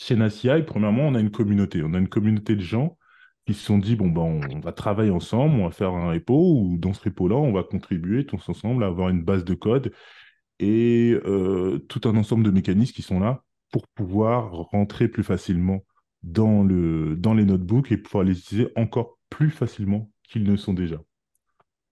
Chez NACI, premièrement, on a une communauté. On a une communauté de gens qui se sont dit, bon, ben, on va travailler ensemble, on va faire un repo, ou dans ce repo-là, on va contribuer tous ensemble à avoir une base de code et euh, tout un ensemble de mécanismes qui sont là pour pouvoir rentrer plus facilement dans, dans les notebooks et pouvoir les utiliser encore plus facilement qu'ils ne sont déjà.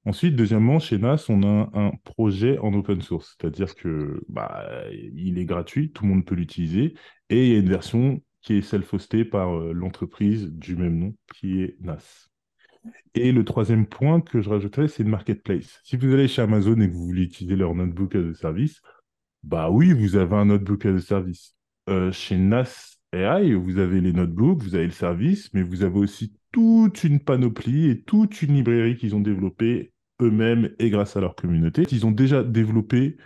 Ensuite, deuxièmement, chez NAS, on a un projet en open source, c'est-à-dire que bah, il est gratuit, tout le monde peut l'utiliser, et il y a une version qui est self-hostée par euh, l'entreprise du même nom, qui est NAS. Et le troisième point que je rajouterais, c'est le marketplace. Si vous allez chez Amazon et que vous voulez utiliser leur notebook as a service, bah oui, vous avez un notebook as a service. Euh, chez NAS AI, vous avez les notebooks, vous avez le service, mais vous avez aussi toute une panoplie et toute une librairie qu'ils ont développée eux-mêmes et grâce à leur communauté. Ils ont déjà développé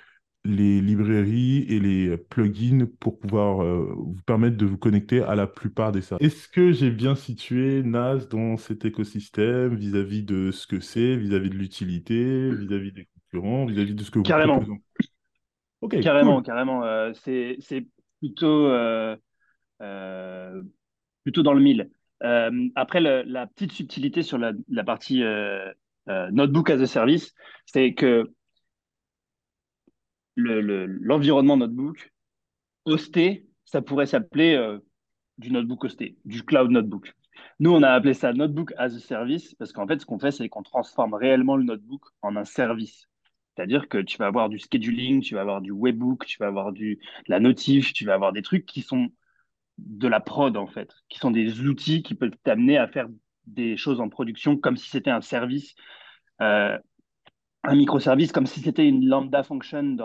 les librairies et les plugins pour pouvoir euh, vous permettre de vous connecter à la plupart des services. Est-ce que j'ai bien situé NAS dans cet écosystème vis-à-vis de ce que c'est, vis-à-vis de l'utilité, vis-à-vis des concurrents, vis-à-vis de ce que vous carrément. proposez? Ok, carrément, carrément. Euh, c'est plutôt, euh, plutôt dans le mille. après, la petite subtilité sur la, la partie Notebook as a Service, c'est que l'environnement notebook hosté, ça pourrait s'appeler euh, du notebook hosté, du cloud notebook. Nous, on a appelé ça notebook as a service parce qu'en fait, ce qu'on fait, c'est qu'on transforme réellement le notebook en un service. C'est-à-dire que tu vas avoir du scheduling, tu vas avoir du webbook, tu vas avoir du, de la notif, tu vas avoir des trucs qui sont de la prod, en fait, qui sont des outils qui peuvent t'amener à faire des choses en production comme si c'était un service euh, un microservice comme si c'était une lambda function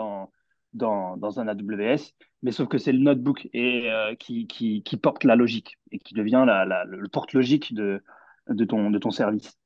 dans, un AWS, mais sauf que c'est le notebook euh, qui, qui, porte la logique et qui devient le porte-logique de, ton, de ton service.